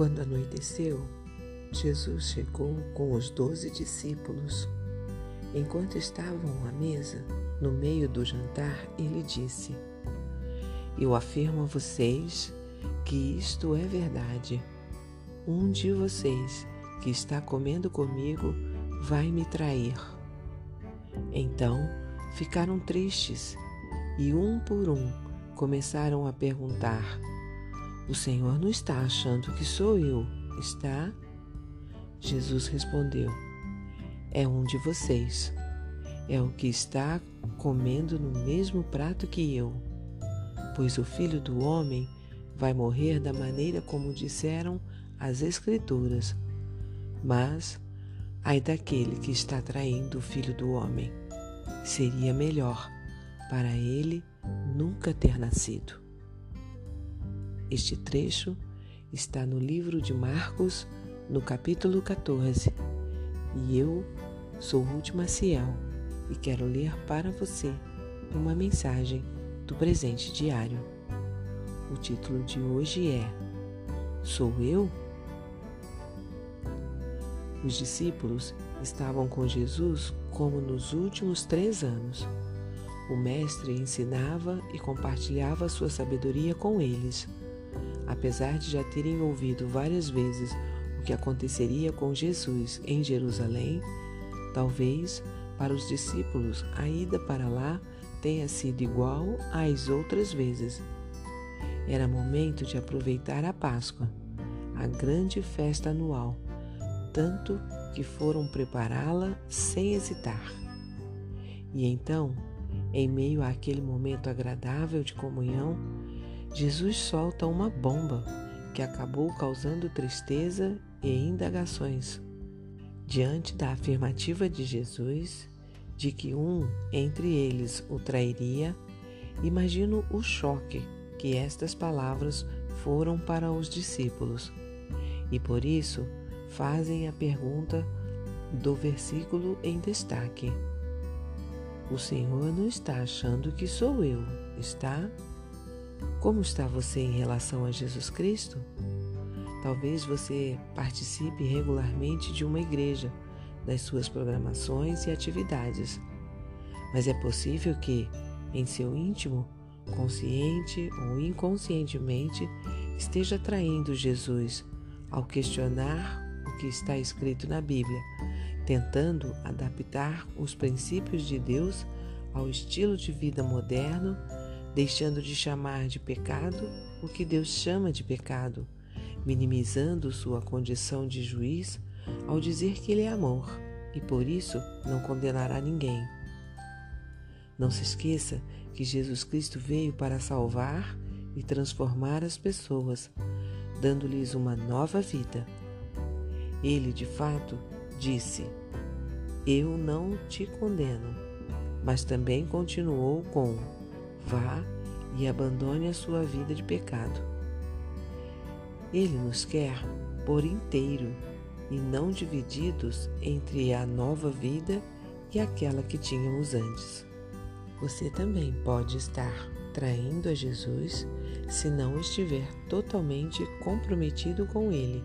Quando anoiteceu, Jesus chegou com os doze discípulos. Enquanto estavam à mesa, no meio do jantar, ele disse: Eu afirmo a vocês que isto é verdade. Um de vocês que está comendo comigo vai me trair. Então ficaram tristes e, um por um, começaram a perguntar: O Senhor não está achando que sou eu, está? Jesus respondeu: É um de vocês. É o que está comendo no mesmo prato que eu. Pois o filho do homem vai morrer da maneira como disseram as Escrituras. Mas, ai daquele que está traindo o filho do homem, seria melhor para ele nunca ter nascido. Este trecho está no livro de Marcos, no capítulo 14. E eu sou Ruth Maciel e quero ler para você uma mensagem do presente diário. O título de hoje é Sou eu? Os discípulos estavam com Jesus como nos últimos três anos. O Mestre ensinava e compartilhava sua sabedoria com eles. Apesar de já terem ouvido várias vezes o que aconteceria com Jesus em Jerusalém, talvez para os discípulos a ida para lá tenha sido igual às outras vezes. Era momento de aproveitar a Páscoa, a grande festa anual, tanto que foram prepará-la sem hesitar. E então, em meio àquele momento agradável de comunhão, Jesus solta uma bomba que acabou causando tristeza e indagações. Diante da afirmativa de Jesus de que um entre eles o trairia, imagino o choque que estas palavras foram para os discípulos. E por isso fazem a pergunta do versículo em destaque. O Senhor não está achando que sou eu, está? Como está você em relação a Jesus Cristo? Talvez você participe regularmente de uma igreja, das suas programações e atividades. Mas é possível que, em seu íntimo, consciente ou inconscientemente, esteja traindo Jesus ao questionar o que está escrito na Bíblia, tentando adaptar os princípios de Deus ao estilo de vida moderno, deixando de chamar de pecado o que Deus chama de pecado minimizando sua condição de juiz ao dizer que ele é amor e por isso não condenará ninguém. Não se esqueça que Jesus Cristo veio para salvar e transformar as pessoas, dando-lhes uma nova vida. Ele, de fato, disse: Eu não te condeno, mas também continuou com: Vá e abandone a sua vida de pecado. Ele nos quer por inteiro e não divididos entre a nova vida e aquela que tínhamos antes. Você também pode estar traindo a Jesus se não estiver totalmente comprometido com Ele,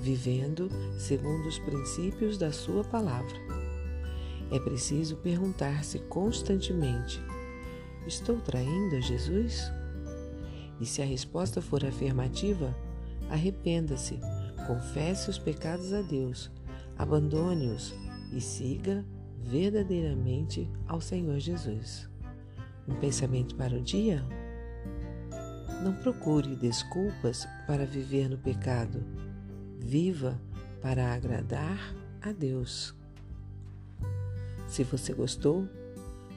vivendo segundo os princípios da Sua palavra. É preciso perguntar-se constantemente: Estou traindo a Jesus? E se a resposta for afirmativa, Arrependa-se, confesse os pecados a Deus, abandone-os e siga verdadeiramente ao Senhor Jesus. Um pensamento para o dia? Não procure desculpas para viver no pecado. Viva para agradar a Deus. Se você gostou,